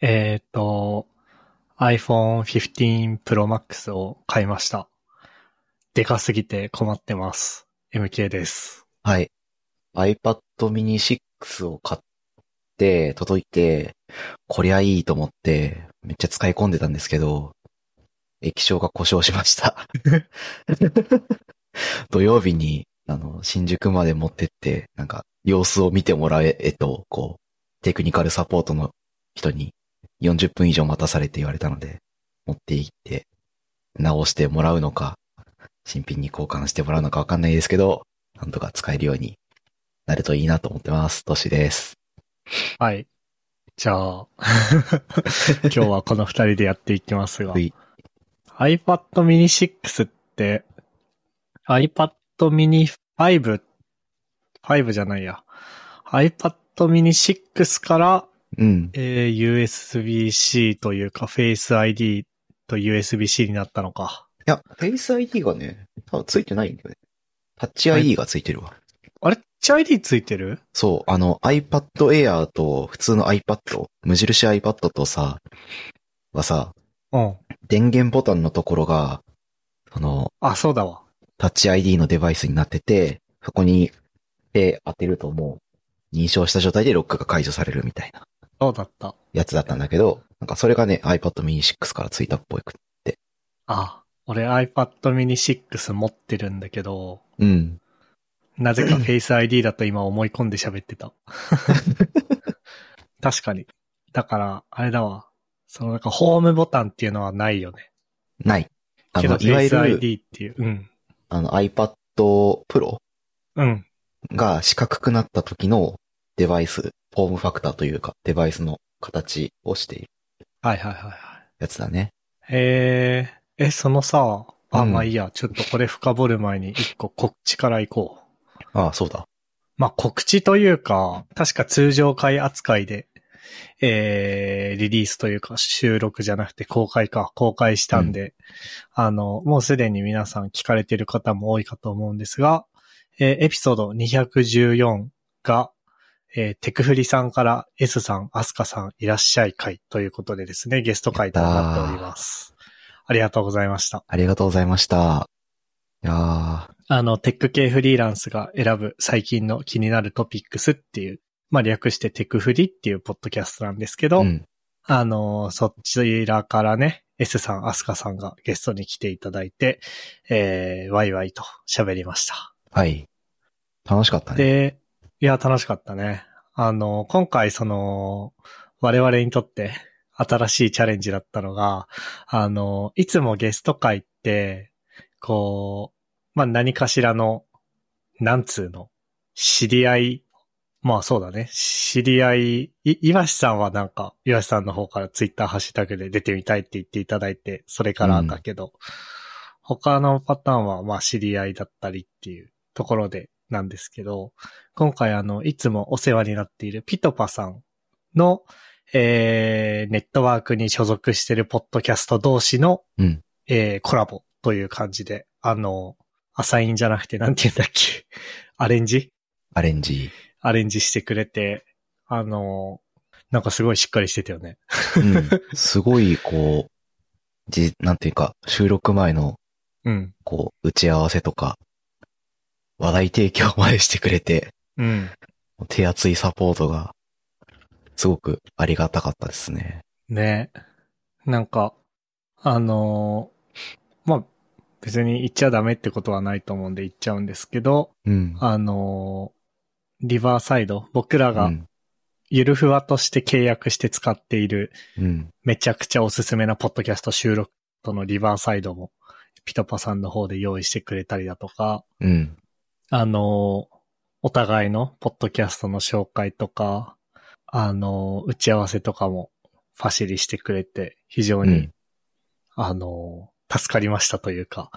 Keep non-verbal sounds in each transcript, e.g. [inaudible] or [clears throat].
えっ、と、iPhone 15 Pro Max を買いました。でかすぎて困ってます。MK です。はい。iPad mini 6を買って、届いて、こりゃいいと思って、めっちゃ使い込んでたんですけど、液晶が故障しました。[laughs] 土曜日に、あの、新宿まで持ってって、なんか、様子を見てもらえ、えっと、こう、テクニカルサポートの人に40分以上待たされて言われたので、持って行って、直してもらうのか、新品に交換してもらうのかわかんないですけど、なんとか使えるようになるといいなと思ってます。トシです。はい。じゃあ、[laughs] 今日はこの二人でやっていきますがはい。iPad mini 6って、iPad mini 5、5じゃないや。iPad mini 6から、うん。えー USB-C というか Face ID と USB-C になったのか。いや、Face ID がね、多分ついてないんだよね。タッチ ID がついてるわ。あれ ?HID ついてる？そう、あの iPad Air と普通の iPad、無印 iPad とさ、はさ、うん。電源ボタンのところが、その、あ、そうだわ。タッチ ID のデバイスになってて、そこに手当てるともう、認証した状態でロックが解除されるみたいなそうだった。やつだったんだけど、なんかそれがね、iPad mini 6からついたっぽく。あ、俺 iPad mini 6持ってるんだけど、うん。なぜか [clears throat] Face ID だと今思い込んで喋ってた。[laughs] 確かに。だから、あれだわ。そのなんかホームボタンっていうのはないよね。ない。あけどの、いわゆ Face る、ID っていう。うん。あの iPad Pro うん。が四角くなった時のデバイス、フォームファクターというか、デバイスの形をしているはいはいはいはい。やつだね。えー、え、そのさ、あ、うんまあいいや。ちょっとこれ深掘る前に一個告知から行こう。ああ、そうだ。まあ、告知というか、確か通常回扱いで、えー、リリースというか収録じゃなくて公開か、公開したんで、あの、もうすでに皆さん聞かれている方も多いかと思うんですが、えーエピソード214が、えーテクフリさんから S さん、アスカさんいらっしゃい会ということでですね、ゲスト会となっております。ありがとうございました。ありがとうございました。いやー、あの、テック系フリーランスが選ぶ最近の気になるトピックスっていう、まあ略してテクフリっていうポッドキャストなんですけど、うん。あの、そちらからね、S さん、アスカさんがゲストに来ていただいて、えー、ワイワイと喋りました。はい。楽しかったね。で、いや、楽しかったね。あの、今回その、我々にとって新しいチャレンジだったのが、あの、いつもゲスト会って、こう、まあ、何かしらの、なんつうの、知り合い、まあそうだね。知り合い、い、岩しさんはなんか、岩しさんの方からツイッターハッシュタグで出てみたいって言っていただいて、それからだけど、他のパターンはまあ知り合いだったりっていうところでなんですけど、今回あの、いつもお世話になっているピトパさんの、えー、ネットワークに所属しているポッドキャスト同士の、うんえー、コラボという感じで、あの、アサインじゃなくてなんて言うんだっけ、アレンジ？アレンジ。アレンジしてくれて、あの、なんかすごいしっかりしてたよね。うん。[laughs] すごい、こう、じ、なんていうか、収録前の、うん。こう、打ち合わせとか、話題提供までしてくれて、うん。手厚いサポートが、すごくありがたかったですね。ねなんか、あのまあ、別に言っちゃダメってことはないと思うんで言っちゃうんですけど、うん。あのリバーサイド、僕らがうん。ゆるふわとして契約して使っているうん。めちゃくちゃおすすめなポッドキャスト収録とのリバーサイドもピトパさんの方で用意してくれたりだとか、うん。あの、お互いのポッドキャストの紹介とか、あの、打ち合わせとかもファシリしてくれて、非常に、うん。あの、助かりましたというか、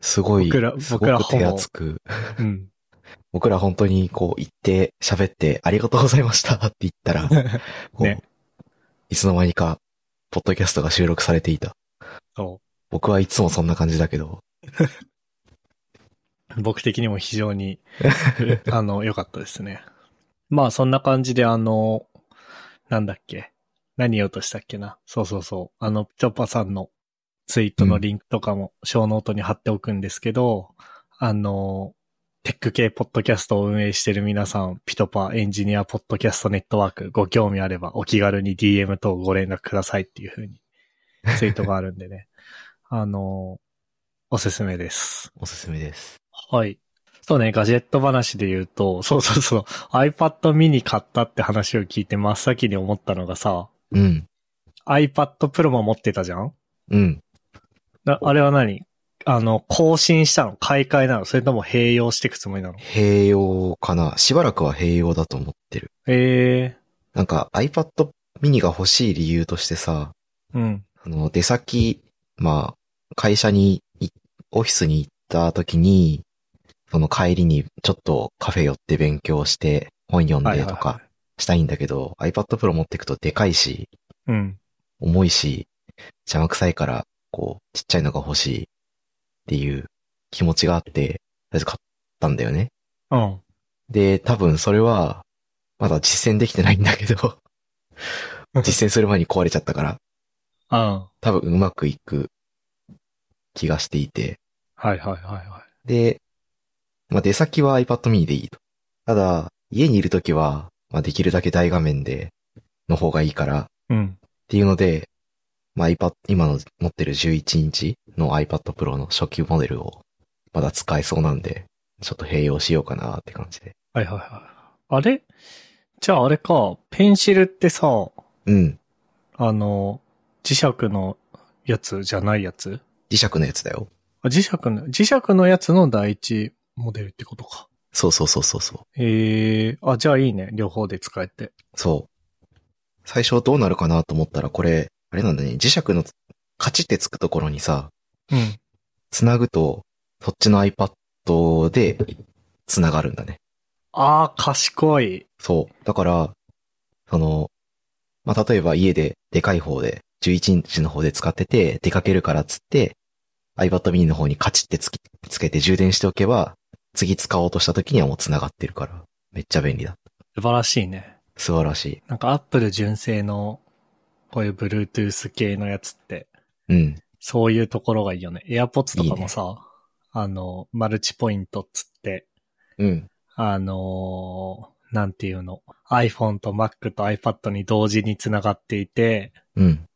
すごい、僕ら僕ら手厚く、うん。[laughs] 僕ら本当にこう言って喋ってありがとうございましたって言ったら、[laughs] ねいつの間にか、ポッドキャストが収録されていた。そ僕はいつもそんな感じだけど、う。[laughs] 僕的にも非常に、[laughs] あの、良かったですね。まあ、そんな感じで、あの、なんだっけ？何言おうとしたっけな？そうそうそう。あの、チョッパさんのツイートのリンクとかも、ショーノートに貼っておくんですけど、あの、テック系ポッドキャストを運営している皆さん、 PitPa エンジニアポッドキャストネットワーク、ご興味あればお気軽に DM 等ご連絡くださいっていう風にツイートがあるんでね。[laughs] あの、おすすめです。おすすめです。はい。そうね、ガジェット話で言うと、[laughs] そうそうそう、iPad mini 買ったって話を聞いて真っ先に思ったのがさ、うん。iPad Pro も持ってたじゃん？うん。なあれは何？あの、更新したの？買い替えなの？それとも併用していくつもりなの？併用かな？しばらくは併用だと思ってる。ええなんか iPad mini が欲しい理由としてさ、うん。あの、出先、まあ、会社にい、オフィスに行った時に、その帰りにちょっとカフェ寄って勉強して本読んはいはいはでとかしたいんだけど、iPad Pro 持ってくとでかいし、い。うん。重いし、邪魔くさいから、こう、ちっちゃいのが欲しいっていう気持ちがあって、とりあえず買ったんだよね。うん。で、多分それは、まだ実践できてないんだけど、[laughs] 実践する前に壊れちゃったから、うん。多分うまくいく気がしていて。はいはいはいはで、まあ、出先は iPad mini でいいと。ただ、家にいるときは、まあ、できるだけ大画面で、の方がいいから。うん。ていうので、まあ、iPad、今の持ってる11インチの iPad Pro の初級モデルを、まだ使えそうなんで、ちょっと併用しようかなって感じで。はいはいはい。あれ？じゃああれか、ペンシルってさ、うん。あの、磁石のやつじゃないやつ？磁石のやつだよ。あ磁石の、磁石のやつの第一モデルってことか。そうそうそうそうそう。ええあ、じゃあいいね。両方で使えて。そう。最初どうなるかなと思ったら、これ、あれなんだね、磁石のカチってつくところにさ、うん。つなぐと、そっちの iPad で、つながるんだね。ああ、賢い。そう。だから、その、まあ、例えば家ででかい方で、11インチの方で使ってて、出かけるからっつって、iPad mini の方にカチってつけて充電しておけば、次使おうとした時にはもう繋がってるから、めっちゃ便利だ。素晴らしいね。素晴らしい。なんか Apple 純正の、こういう Bluetooth 系のやつって、うん。そういうところがいいよね。AirPods とかもさ、あの、マルチポイントっつって、うん。あのーなんていうの、iPhone と Mac と iPad に同時につながっていて、うん。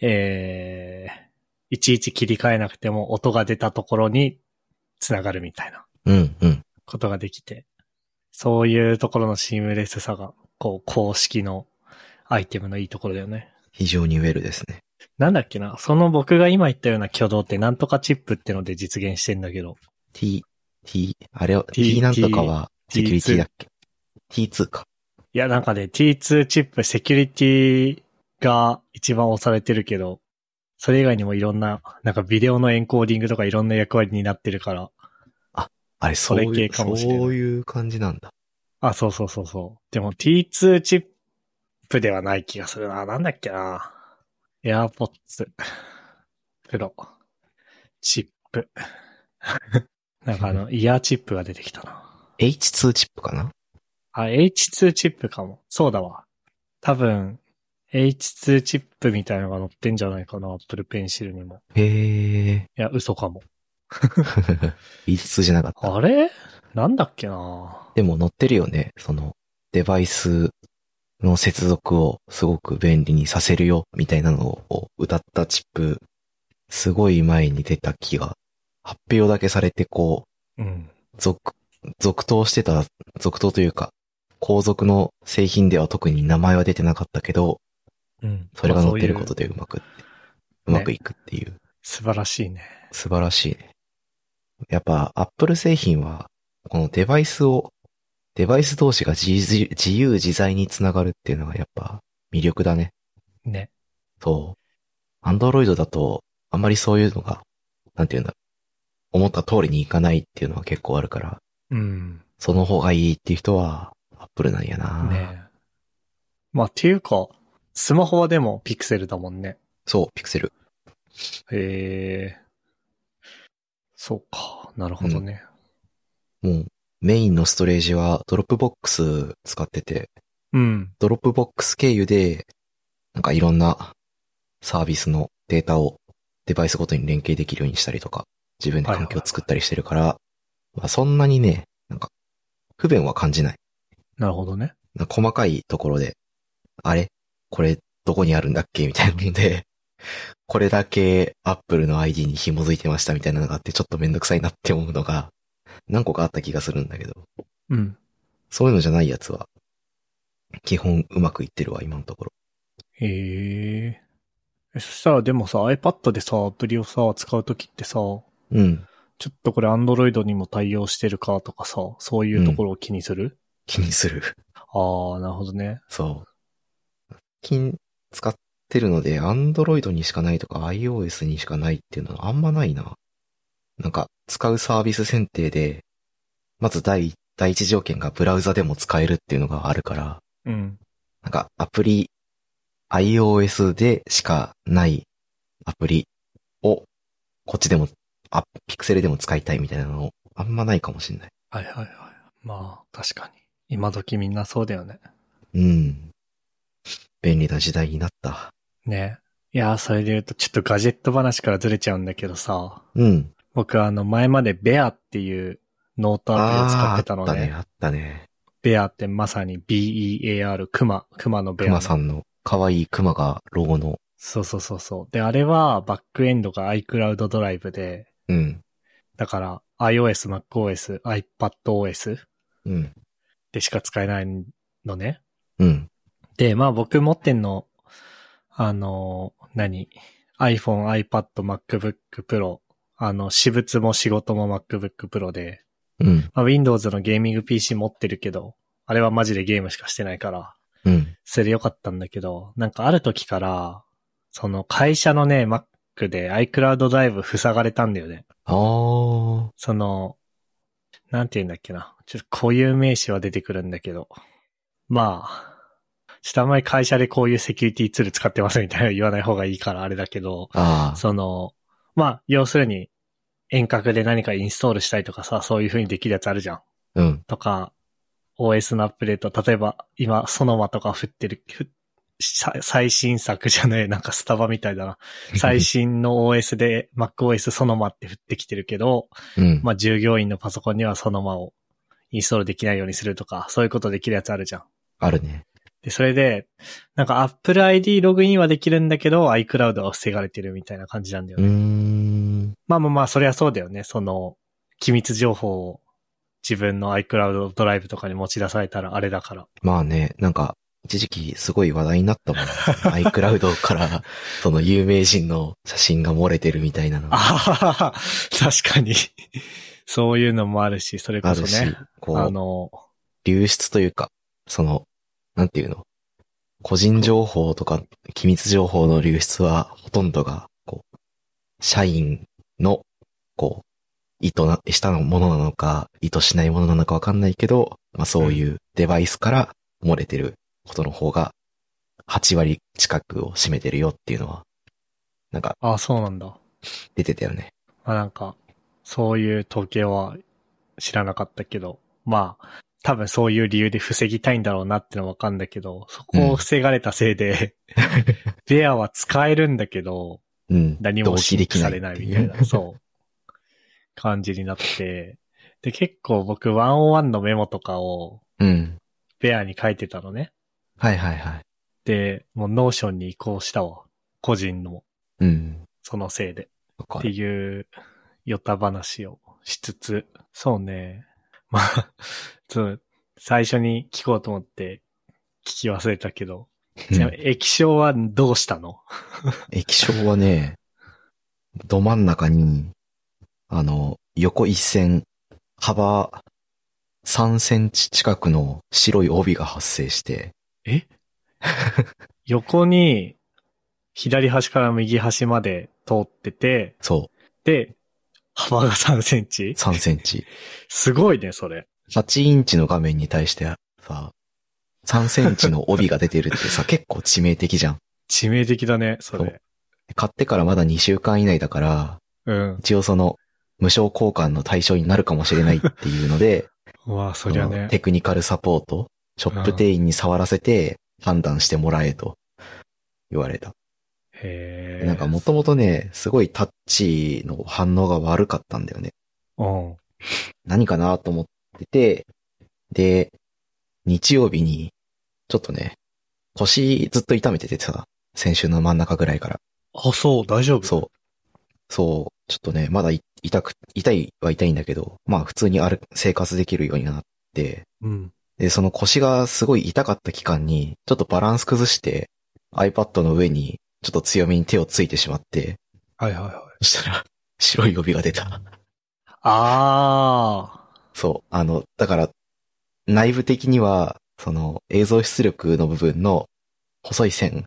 えー、いちいち切り替えなくても音が出たところにつながるみたいなうん。うん。ことができて、そういうところのシームレスさが、こう、公式のアイテムのいいところだよね。非常にウェルですね。なんだっけな、その僕が今言ったような挙動ってなんとかチップってので実現してんだけど、t, t, あれは、T t なんとかは、セキュリティだっけ ?t2 か。いや、なんかね、T2 チップ、セキュリティが一番押されてるけど、それ以外にもいろんな、なんかビデオのエンコーディングとかいろんな役割になってるから、あれ、それ系かもしれないそういう感じなんだ。あ、そうそうそうそう。でも T2 チップではない気がするな。なんだっけな。AirPods Pro チップ。[laughs] なんかあの、イヤーチップが出てきたな。H2 チップかな？あ、H2 チップかも。そうだわ。多分、H2 チップみたいなのが載ってんじゃないかな。Apple Pencil にも。へえ。いや、嘘かも。[laughs] H2 じゃなかった。あれ？なんだっけな？でも載ってるよね。その、デバイスの接続をすごく便利にさせるよ、みたいなのを歌ったチップ、すごい前に出た気が、発表だけされてこうん。う、続、続投してた、続投というか、後続の製品では特に名前は出てなかったけど、うん。それが載ってるまあことでうまくうまくいくっていう、素晴らしいね。素晴らしいね。やっぱ、アップル製品は、このデバイスを、デバイス同士が自由自在につながるっていうのがやっぱ魅力だね。ね。そう。アンドロイドだと、あんまりそういうのが、なんていうんだ、思った通りにいかないっていうのは結構あるから、うん。その方がいいっていう人は、アップルなんやな。ねまあ、っていうか、スマホはでもピクセルだもんね。そう、 Pixel。へえ。そうか。なるほどね。もう、メインのストレージは Dropbox 使ってて、うん。 Dropbox 経由で、なんかいろんなサービスのデータをデバイスごとに連携できるようにしたりとか、自分で環境を作ったりしてるから、まあそんなにね、なんか、不便は感じない。なるほどね。なんか細かいところで、あれ？これどこにあるんだっけ？みたいなので、これだけ Apple の ID に紐づいてましたみたいなのがあってちょっとめんどくさいなって思うのが何個かあった気がするんだけど、うん。そういうのじゃないやつは、基本うまくいってるわ、今のところ。へえ。えそしたらでもさ、iPad でさ、アプリをさ、使うときってさ、うん。ちょっとこれ Android にも対応してるかとかさ、そういうところを気にする、気にする。ああ、なるほどね。そう。使ってるので、Android にしかないとか iOS にしかないっていうのはあんまないな。なんか、使うサービス選定で、まず第、第一条件がブラウザでも使えるっていうのがあるから、うん。なんかアプリ、iOS でしかないアプリを、こっちでも、あ、ピクセルでも使いたいみたいなのあんまないかもしんない。はいはいはい。まあ、確かに。今時みんなそうだよね。うん。便利な時代になった。ね。いやー、それで言うと、ちょっとガジェット話からずれちゃうんだけどさ、うん。僕あの、前までベアっていうノートアプリを使ってたのね。あーあったね、あったね。ベアってまさに B-E-A-R、クマ、クマのベアの。クマさんの可愛いクマがロゴの、そうそうそうそう。で、あれはバックエンドが iCloud ドライブで、うん。だから iOS、MacOS、iPadOS うん。でしか使えないのね。うん。で、まあ僕持ってんの、あの、何 ?iPhone、iPad、MacBook Pro。あの、私物も仕事も MacBook Pro で、うん。まあ、Windows のゲーミング PC 持ってるけど、あれはマジでゲームしかしてないから、うん。それでよかったんだけど、なんかある時から、その会社のね、Mac で iCloud ドライブ塞がれたんだよね。あー。その、なんて言うんだっけな。ちょっと固有名詞は出てくるんだけど、まあ、ちょっとあんまり会社でこういうセキュリティツール使ってますみたいなの言わない方がいいからあれだけど。その、まあ、要するに遠隔で何かインストールしたりとかさ、そういう風にできるやつあるじゃん。うん。とか、OS のアップデート、例えば今、ソノマとか振ってる、最新作じゃない、なんかスタバみたいだな。[laughs] 最新の OS で MacOS ソノマって振ってきてるけど、うん。まあ従業員のパソコンにはソノマをインストールできないようにするとか、そういうことできるやつあるじゃん。あるね。で、それで、なんか Apple ID ログインはできるんだけど、iCloud は防がれてるみたいな感じなんだよね。ん。まあまあまあ、そりゃそうだよね。その、機密情報を自分の iCloud ドライブとかに持ち出されたらあれだから。まあね、なんか、一時期すごい話題になったもん。[laughs] iCloud から、その有名人の写真が漏れてるみたいなのがあ確かに。そういうのもあるし、それこそあるしね。、こう、あの、流出というか、その、なんていうの？個人情報とか機密情報の流出はほとんどが、こう、社員の、こう、意図な、したものなのか、意図しないものなのかわかんないけど、まあそういうデバイスから漏れてることの方が、8割近くを占めてるよっていうのは、なんかあそうなんだ。出てたよね。まあなんか、そういう統計は知らなかったけど、まあ、多分そういう理由で防ぎたいんだろうなってのはわかんだけど、そこを防がれたせいで、[laughs] Bear は使えるんだけど、うん。何も刺激されないみたいな、そう、感じになって、で、結構僕1on1のメモとかをうん。 Bear に書いてたのね。はいはいはい。で、もう Notion に移行したわ。個人の、うん。そのせいで。って。いう、よた話をしつつ、そうね。まあ、[laughs] そう、最初に聞こうと思って聞き忘れたけど、ちなみに液晶はどうしたの？[laughs] 液晶はね、ど真ん中に、あの、横一線、幅3センチ近くの白い帯が発生して、え？[laughs] 横に、左端から右端まで通ってて、そで、幅が3センチ？う、3センチ。すごいね、それ。8インチの画面に対してさ、3センチの帯が出てるってさ、[laughs] 結構致命的じゃん。致命的だね、それ。買ってからまだ2週間以内だから、うん。一応その、無償交換の対象になるかもしれないっていうので、[laughs] うわそりゃね。テクニカルサポート、ショップ店員に触らせて判断してもらえと言われた。へえ。なんかもともとね、すごいタッチの反応が悪かったんだよね。うん。何かなと思ってて、で、日曜日に、ちょっとね、腰ずっと痛めててさ、先週の真ん中ぐらいから。あ、そう、大丈夫？そう。そう、ちょっとね、まだい痛く、痛いは痛いんだけど、まあ普通に歩生活できるようになって、う。うん。で、その腰がすごい痛かった期間に、ちょっとバランス崩して、iPad の上にちょっと強めに手をついてしまって、はいはいはい。そしたら、[laughs] 白い帯が出た。あそう。あの、だから、内部的には、その映像出力の部分の細い線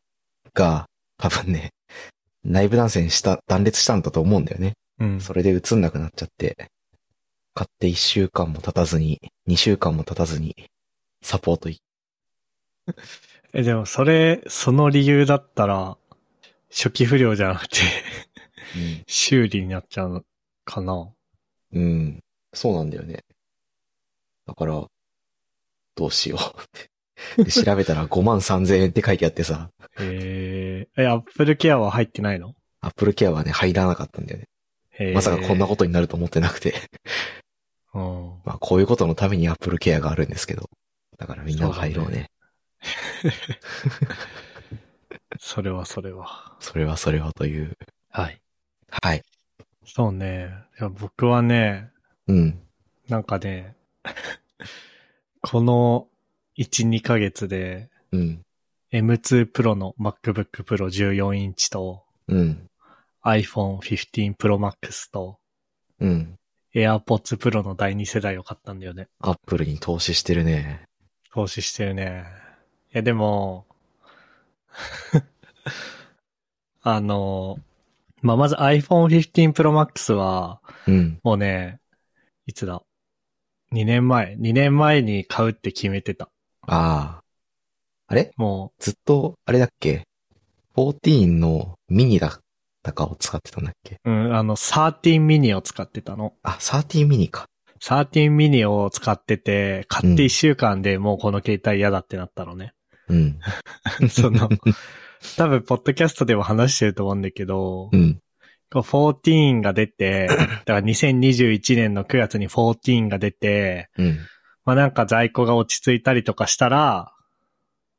が多分ね、内部断線した、断裂したんだと思うんだよね。ー。うん。それで映んなくなっちゃって、買って1週間も経たずに、2週間も経たずに、サポートい、[laughs] え、でもそれ、その理由だったら、初期不良じゃなくて、修理になっちゃうのかなうん。うん。そうなんだよね。だから、どうしようって。で [laughs] 調べたら5万3000円って書いてあってさ、へえ。え、アップルケアは入ってないの？アップルケアはね、入らなかったんだよね。まさかこんなことになると思ってなくて。うん。まあ、こういうことのためにアップルケアがあるんですけど。だからみんなが入ろうね。それはそれは。それはそれはという。はい。はい。そうね。いや僕はね、うん。なんかね、[laughs] この1、2ヶ月でうん。M2 Pro の MacBook Pro 14インチとうん。iPhone 15 Pro Max とうん。AirPods Pro の第2世代を買ったんだよね。アップルに投資してるね。投資してるね。いや、でも、[laughs] あの、まあ、まず iPhone 15 Pro Max は、うん。もうね、いつだ ?2 年前 ?2 年前に買うって決めてた。ああ。あれ？もずっと、あれだっけ ?14 のミニだったかを使ってたんだっけ？う、うん、あの、13ミニを使ってたの。あ、13ミニか。13ミニを使ってて、買って1週間でもうこの携帯嫌だってなったのね。うん。[laughs] その、多分、ポッドキャストでも話してると思うんだけど、うん。こう14が出て、[coughs] だから2021年の9月に14が出て、うん。まあなんか在庫が落ち着いたりとかしたら、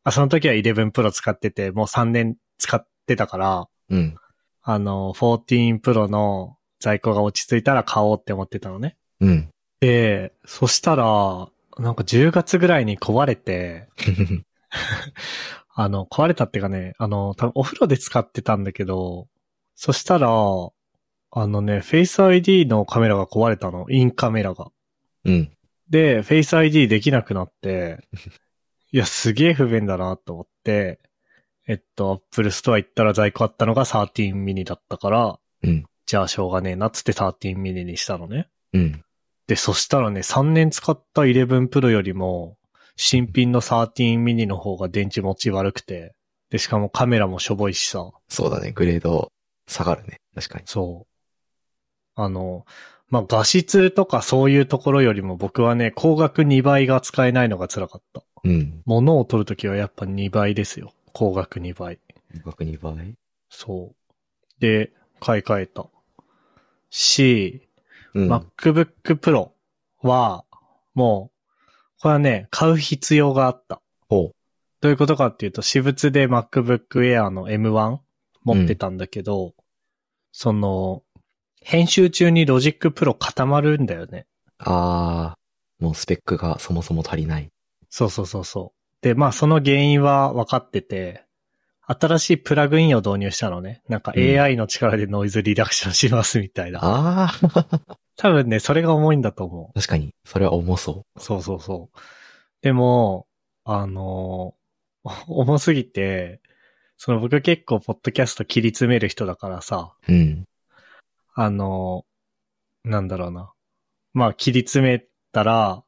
あ、その時は11 Pro 使ってて、もう3年使ってたから、うん。あの、14 Pro の在庫が落ち着いたら買おうって思ってたのね。うん。で、そしたら、なんか10月ぐらいに壊れて、[laughs] [laughs] あの、壊れたっていうかね、あの、多分お風呂で使ってたんだけど、そしたら、あのね、Face ID のカメラが壊れたの。インカメラが。うん。で、Face ID できなくなって、[laughs] いや、すげえ不便だなと思って、えっと、Apple Store 行ったら在庫あったのが13ミニだったから、うん。じゃあしょうがねえなっつって13ミニにしたのね。うん。で、そしたらね、3年使った11 Pro よりも、新品の13ミニの方が電池持ち悪くて、で、しかもカメラもしょぼいしさ、そうだね。グレード下がるね。確かに。そう。あの、まあ、画質とかそういうところよりも僕はね、光学2倍が使えないのが辛かった。うん。物を撮るときはやっぱ2倍ですよ。光学2倍。額2倍？そう。で、買い替えた。し、うん。MacBook Pro は、もう、これはね、買う必要があった。ほどういうことかっていうと、私物で MacBook Air の M1 持ってたんだけど、その、編集中に Logic Pro 固まるんだよね。ああ、もうスペックがそもそも足りない。そうそうそうそう。で、まあその原因は分かってて、新しいプラグインを導入したのね。なんかうん AI の力でノイズリダクションしますみたいな。ああ、[laughs] 多分ね、それが重いんだと思確かに。それは重そうそうそうそう。でも、あのー [laughs] 重すぎて、その僕結構ポッドキャスト切り詰める人だからさ、う。うん。あのーなんだろうな。まあ切り詰めたら、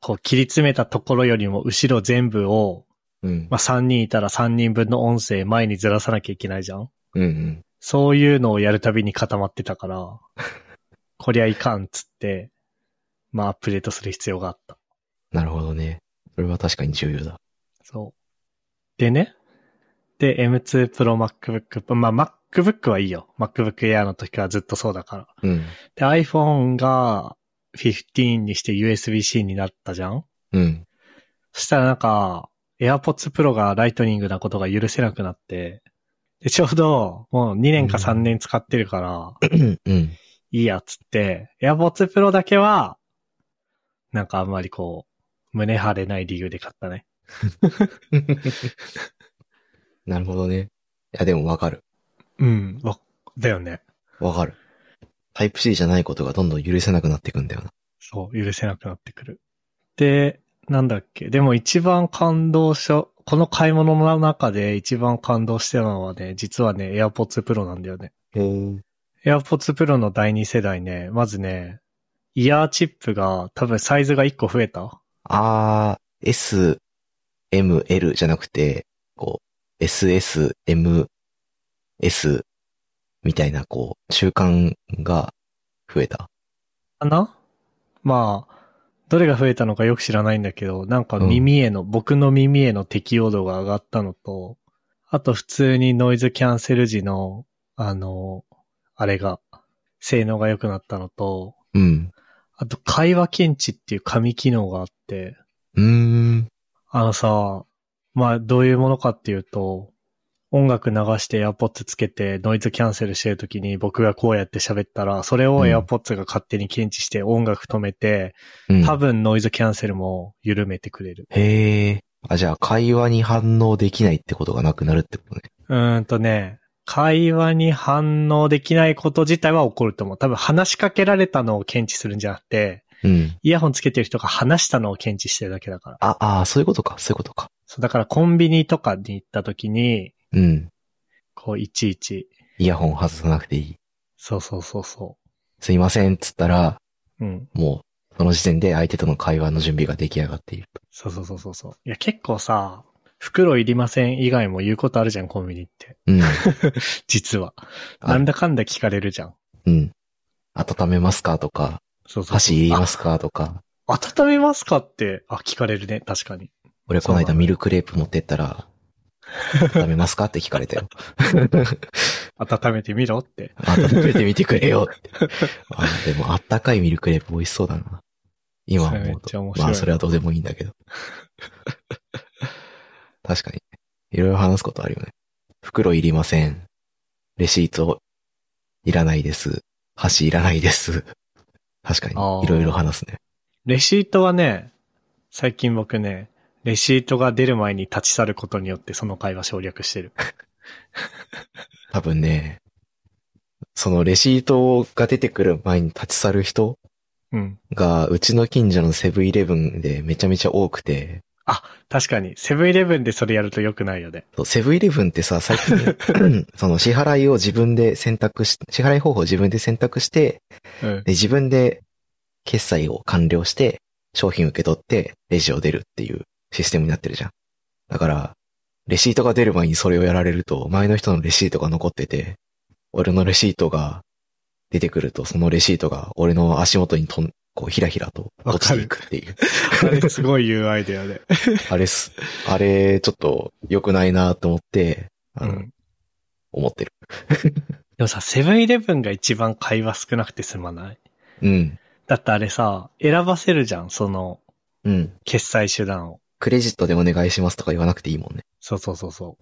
こう切り詰めたところよりも後ろ全部を、うん。まあ3人いたら3人分の音声前にずらさなきゃいけないじゃんうんうん。そういうのをやるたびに固まってたから、[laughs] こりゃいかんっつって、まあアップデートする必要があった。なるほどね。それは確かに重要だ。そう。でね、で、M2 Pro MacBook、まあ MacBook はいいよ。MacBook Air の時はずっとそうだから。うん。で、iPhone が15にして USB-C になったじゃんうん。そしたらなんか、AirPods Pro がライトニングなことが許せなくなって、で、ちょうど、もう2年か3年使ってるから、うん。いいやっつって、AirPods Pro だけは、なんかあんまりこう、胸張れない理由で買ったね。[laughs] なるほどね。いや、でもわかる。うん、わ、だよね。わかる。タイプ C じゃないことがどんどん許せなくなっていくんだよな。そう、許せなくなってくる。で、なんだっけ？でも一番感動しょ、この買い物の中で一番感動してたのはね、実はね、AirPods Pro なんだよね。へー AirPods Pro の第2世代ね、まずね、イヤーチップが多分サイズが1個増えた？あー、S、M、L じゃなくて、こう、SS、M、S みたいな、こう、中間が増えた。かな？まあ、どれが増えたのかよく知らないんだけど、なんか耳への、僕の耳への適用度が上がったのと、あと普通にノイズキャンセル時の、あの、あれが、性能が良くなったのと、うん。あと会話検知っていう紙機能があって、うーん。あのさ、まあどういうものかっていうと、音楽流して AirPods つけてノイズキャンセルしてるときに僕がこうやって喋ったら、それをうん AirPods が勝手に検知して音楽止めて、うん。多分ノイズキャンセルも緩めてくれる。へえ。あ、じゃあ会話に反応できないってことがなくなるってことね。うーんとね、会話に反応できないこと自体は起こると思う。多分話しかけられたのを検知するんじゃなくて、うん。イヤホンつけてる人が話したのを検知してるだけだから。あ、あーそういうことか、そういうことか。そう、だからコンビニとかに行った時に、うん。こういちいち、イヤホン外さなくていい。そうそうそうそすいません、っつったら、う。うん。もう、その時点で相手との会話の準備が出来上がっている。そうそうそうそうそう。いや、結構さ、袋いりません以外も言うことあるじゃん、コンビニって。うん。[laughs] 実は。あなんだかんだ聞かれるじゃん。うん。温めますかとか、そうそうそう。箸いりますかとか。あ温めますかって、あ、聞かれるね、確かに。俺この間ミルクレープ持ってったら、温めますかって聞かれたよ。[laughs] 温めてみろって。温めてみてくれよって。あでもあったかいミルクレープ美味しそうだな。今思うと。まあそれはどうでもいいんだけど。確かに。いろいろ話すことあるよね。袋いりません。レシートいらないです。箸いらないです。確かに。いろいろ話すね。レシートはね、最近僕ね、レシートが出る前に立ち去ることによってその会話省略してる。[laughs] 多分ね、そのレシートが出てくる前に立ち去る人うん。が、うちの近所のセブンイレブンでめちゃめちゃ多くて、確かに、セブンイレブンでそれやると良くないよね。セブンイレブンってさ、最近、[laughs] その支払いを自分で選択し、支払い方法を自分で選択して、うん。で自分で決済を完了して、商品を受け取って、レジを出るっていうシステムになってるじゃん。だから、レシートが出る前にそれをやられると、前の人のレシートが残ってて、俺のレシートが出てくると、そのレシートが俺の足元にとん、こう、ひらひらと落ちていくっていう。あれすごい UI だよね。あれす、あれ、ちょっと良くないなと思って、あの、うん。思ってる。[laughs] でもさ、セブンイレブンが一番会話少なくて済まない？うん。だってあれさ、選ばせるじゃん、その、うん。決済手段を。クレジットでお願いしますとか言わなくていいもんね。そうそうそうそ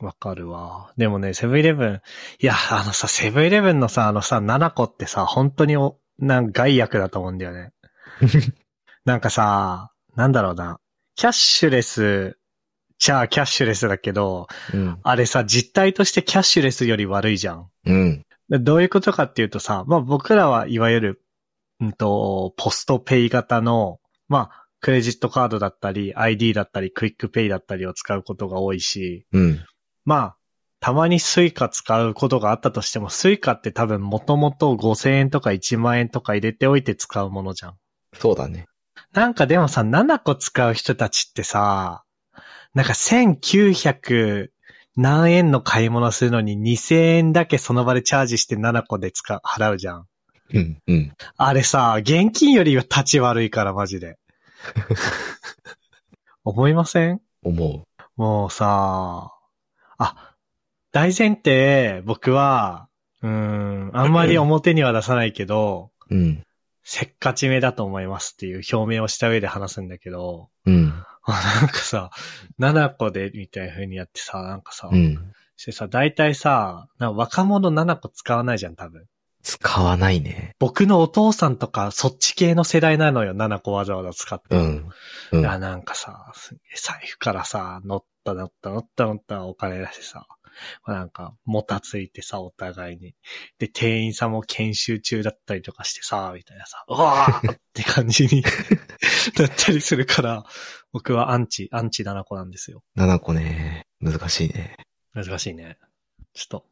う。わかるわ。でもね、セブンイレブン、いや、あのさ、セブンイレブンのさ、あのさ、7個ってさ、本当にお、なん害悪だと思うんだよね。[laughs] なんかさ、なんだろうな。キャッシュレス、じゃあキャッシュレスだけど、うん。あれさ、実態としてキャッシュレスより悪いじゃん。うん。でどういうことかっていうとさ、まあ僕らはいわゆる、うんと、ポストペイ型の、まあ、クレジットカードだったり、ID だったり、クイックペイだったりを使うことが多いし、うん。まあ、たまに Suica 使うことがあったとしても、 Suica って多分もともと5000円とか1万円とか入れておいて使うものじゃん。そうだね。なんかでもさ、 nanaco 使う人たちってさ、なんか1900何円の買い物するのに2000円だけその場でチャージして nanaco で使う、払うじゃん。うん。うん。あれさ、現金よりは立ち悪いからマジで。[laughs] 思いません？思もうさ、あ、大前提、僕は、うーん、あんまり表には出さないけど、うん。せっかちめだと思いますっていう表明をした上で話すんだけど、うん。あなんかさ、7個でみたいな風にやってさ、なんかさ、うん。してさ、大体さ、若者7個使わないじゃん、多分。使わないね。僕のお父さんとかそっち系の世代なのよ、7個わざわざ使って。うん。ういん。や、なんかさ、財布からさ、乗った乗った乗った乗ったお金出してさ、なんか、もたついてさ、お互いに。で、店員さんも研修中だったりとかしてさ、みたいなさ、うわーって感じに [laughs] なったりするから、僕はアンチ、アンチ7個なんですよ。7個ね。難しいね。難しいね。ちょっと、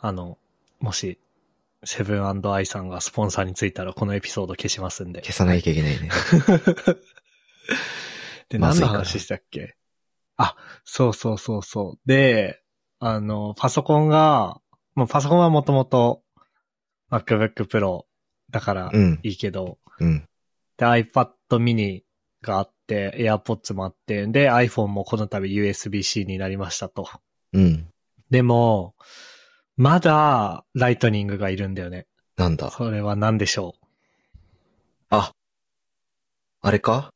あの、もし、セブンアイさんがスポンサーについたらこのエピソード消しますんで。消さなきゃいけないね。[laughs] で、何の話したっけ？あ、そうそうそうそう。で、あの、パソコンが、もうパソコンはもともと MacBook Pro だからうん。いいけど、うん。で iPad mini があって、AirPods もあって、で iPhone もこの度 USB-C になりましたと。うん。でも、まだライトニングがいるんだよね。なんだ？それは何でしょあ。あれか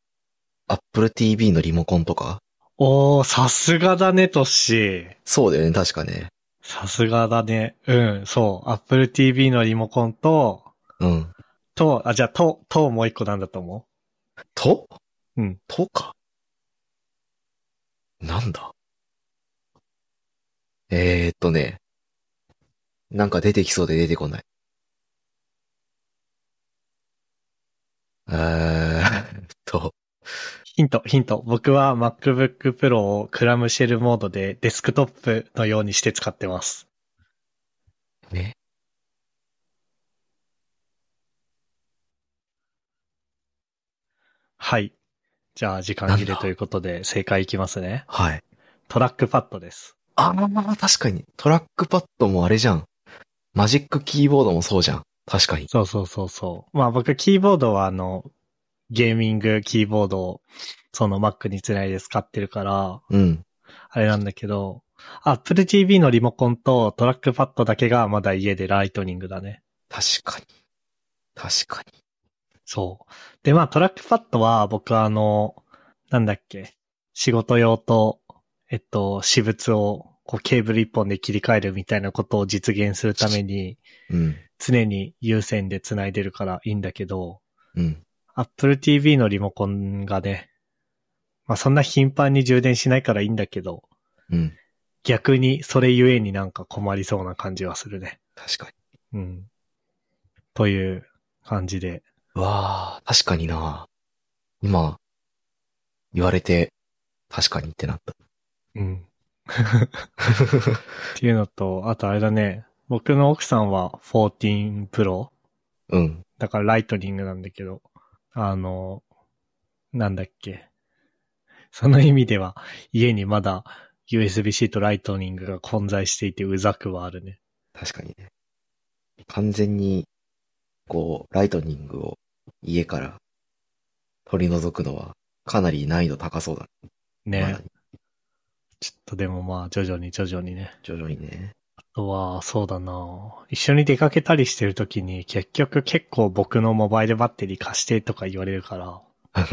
?Apple TV のリモコンとか？うおー、さすがだね、トッシー。そうだよね、確かね。さすがだね。うん、そう。Apple TV のリモコンと、うん。と、あ、じゃあ、と、ともう一個なんだと思と？うん。とか？なんだ？えー、っとね。なんか出てきそうで出てこない。えーっと、うヒント、ヒント。僕は MacBook Pro をクラムシェルモードでデスクトップのようにして使ってます。え？はい。じゃあ、時間切れということで、正解いきますね。はい。トラックパッドです。あー、確かに。トラックパッドもあれじゃん。 Magic Keyboard もそうじゃん。確かに。そうそうそうそう。まあ僕、キーボードはあの、ゲーミングキーボードを、その Mac につないで使ってるから、うん。あれなんだけど、Apple TV のリモコンとトラックパッドだけがまだ家で Lightning だね。確かに。確かに。そう。で、まあトラックパッドは僕はあの、なんだっけ、仕事用と、えっと、私物をこうケーブル一本で切り替えるみたいなことを実現するために、うん。常に有線で繋いでるからいいんだけど、うん。Apple TV のリモコンがね、まあそんな頻繁に充電しないからいいんだけど、うん。逆にそれゆえになんか困りそうな感じはするね。確かうん。という感じで。に。わあ、確かにな。今、言われて、確かにってなった。うん。っていうのと、あとあれだね、僕の奥さんは14 Pro? うん。だからライトニングなんだけど、あの、なんだっけ。その意味では家にまだ USB-C とライトニングが混在していてうざくはあるね。確かにね。完全に、こう、ライトニングを家から取り除くのは、かなり難易度高そうだね。まねだ。にちょっとでもまあ徐々に徐々にね。徐々にね。あとは、そうだな一緒に出かけたりしてるときに結局結構僕のモバイルバッテリー貸してとか言われるから、[laughs]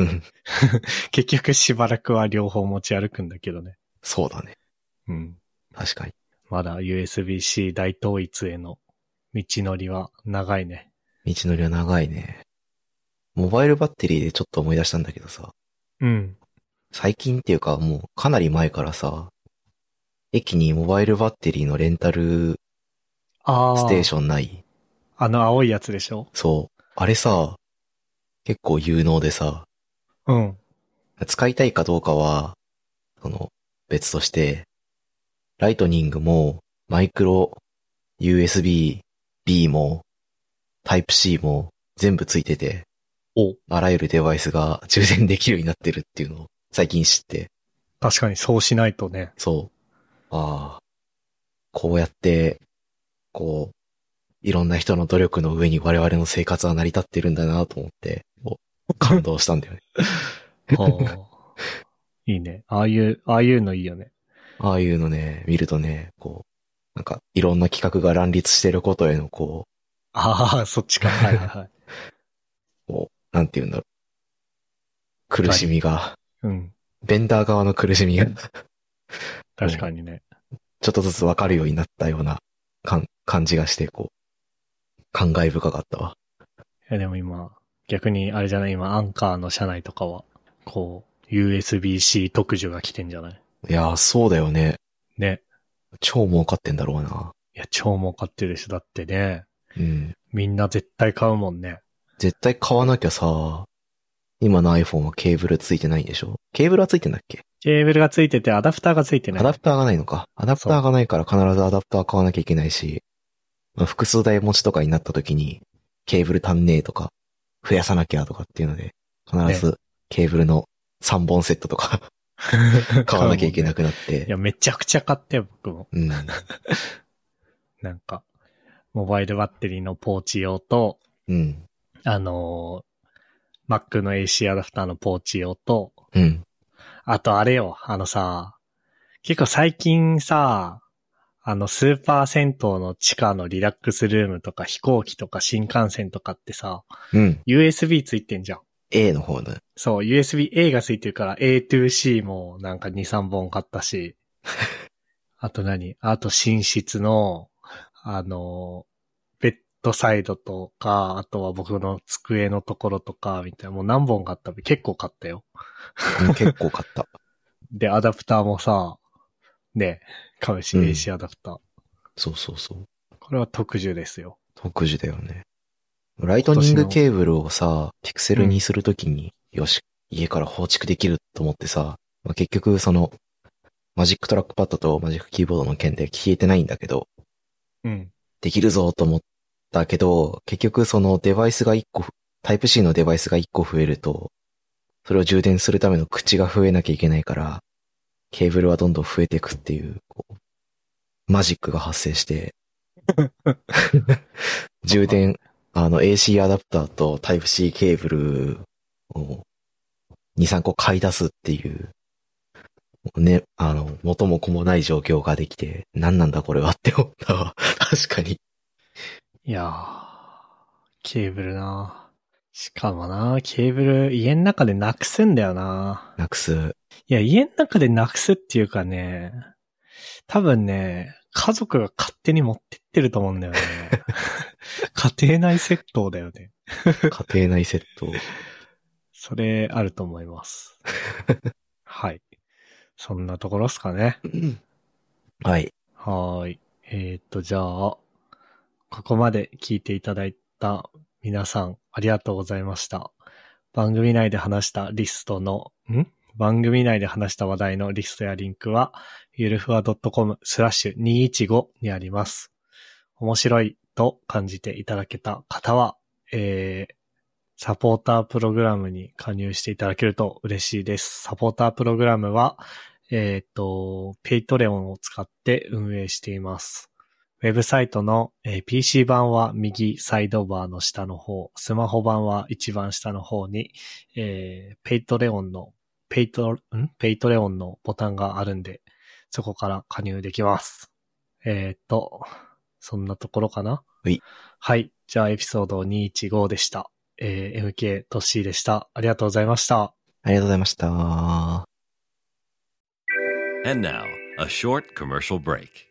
結局しばらくは両方持ち歩くんだけどね。そうだね。うん。確かに。まだ USB-C 大統一への道のりは長いね。道のりは長いね。モバイルバッテリーでちょっと思い出したんだけどさ、うん。最近っていうかもうかなり前からさ、駅にモバイルバッテリーのレンタルああ。ステーション。ない？あの青いやつでしょ？そう。あれさ、結構有能でさ、うん。使いたいかどうかは、その、別として、ライトニングも、マイクロ、USB-B も、タイプ C も、全部ついてて、おあらゆるデバイスが充電できるようになってるっていうのを最近知って、確かにそうしないとね。そう。ああ、こうやって、こう、いろんな人の努力の上に我々の生活は成り立ってるんだなと思って、[laughs] 感動したんだよね。[laughs] はあいいね。ああいう、ああいうのいいよね。ああいうのね、見るとね、こう、なんか、いろんな企画が乱立してることへの、こああ、そっちか。はいはいはい。う、[laughs] こう、なんて言うんだろう。苦しみが、うん。ベンダー側の苦しみが、[laughs] 確かにね。ちょっとずつわかるようになったような感感じがして、こう、感慨深かったわ。いやでも今、逆にあれじゃない？今、アンカーの社内とかは、こう、USB-C 特需が来てんじゃない？いやー、そうだよね。ね。超儲かってんだろうな。いや、超儲かってるでしょ。だってね、うん。みんな絶対買うもんね。絶対買わなきゃさ、今の iPhone はケーブルついてないんでしょ？ケーブルはついてんだっけ？ケーブルがついてて、アダプターがついてない。アダプターがないのか。アダプターがないから必ずアダプター買わなきゃいけないし、まあ、複数台持ちとかになった時に、ケーブル足んねえとか、増やさなきゃとかっていうので、必ずケーブルの3本セットとか [laughs] 買わなきゃいけなくなって。いや、めちゃくちゃ買ってよ、僕も。うん。[laughs] なんか、モバイルバッテリーのポーチ用と、うん。あのー Mac の AC アダプターのポーチ用と、うん。あとあれよ、あのさ、結構最近さ、あの、スーパー銭湯の地下のリラックスルームとか飛行機とか新幹線とかってさ、うん。USB ついてんじゃん。A の方の。そう、USB-A がついてるから A to C もなんか2、3本買ったし。[laughs] あと何？あと寝室の、あの、ドサイドとか、あとは僕の机のところとか、みたいな、もう何本買った結構買ったよ。うん結構買った。[laughs] で、アダプターもさ、ね、買うし、うん AC アダプター。そうそうそう。これは特需ですよ。特需だよね。ライトニングケーブルをさ、ピクセルにするときに、よし、家から放逐できると思ってさ、まあ、結局その、 Magic Trackpad と Magic Keyboard の件で消えてないんだけど、うん。できるぞと思ったけど、結局そのデバイスが1個、 Type-C のデバイスが1個増えると、それを充電するための口が増えなきゃいけないから、ケーブルはどんどん増えていくっていう、こうマジックが発生して、[laughs] 充電、あの AC アダプターとタイプ C ケーブルを2、3個買い出すっていう、ね、あの、元も子もない状況ができて、何なんだこれはって思ったわ。確かに。いやー、ケーブルなしかもなケーブル家の中でなくすんだよななくす。いや、家の中でなくすっていうかね、多分ね、家族が勝手に持ってってると思うんだよね。[laughs] 家庭内窃盗だよね。家庭内セット。それあると思います。はい。そんなところっすかね。はい。はーい。えーっと、じゃあ、ここまで聞いていただいた皆さん、ありがとうございました。番組内で話したリストの、ん？番組内で話した話題のリストやリンクは、ゆるふわ .com スラッシュ215にあります。面白いと感じていただけた方は、えー、サポータープログラムに加入していただけると嬉しいです。サポータープログラムは、えっ、と、 Patreon を使って運営しています。ウェブサイトの、えー PC 版は右サイドバーの下の方、スマホ版は一番下の方に、えー Patreon の、ペイト、ん？ Patreon のボタンがあるんで、そこから加入できます。えっ、と、そんなところかな？はい。はい。じゃあエピソード215でした。えー MK トッシーでした。ありがとうございました。ありがとうございました。And now, a short commercial break.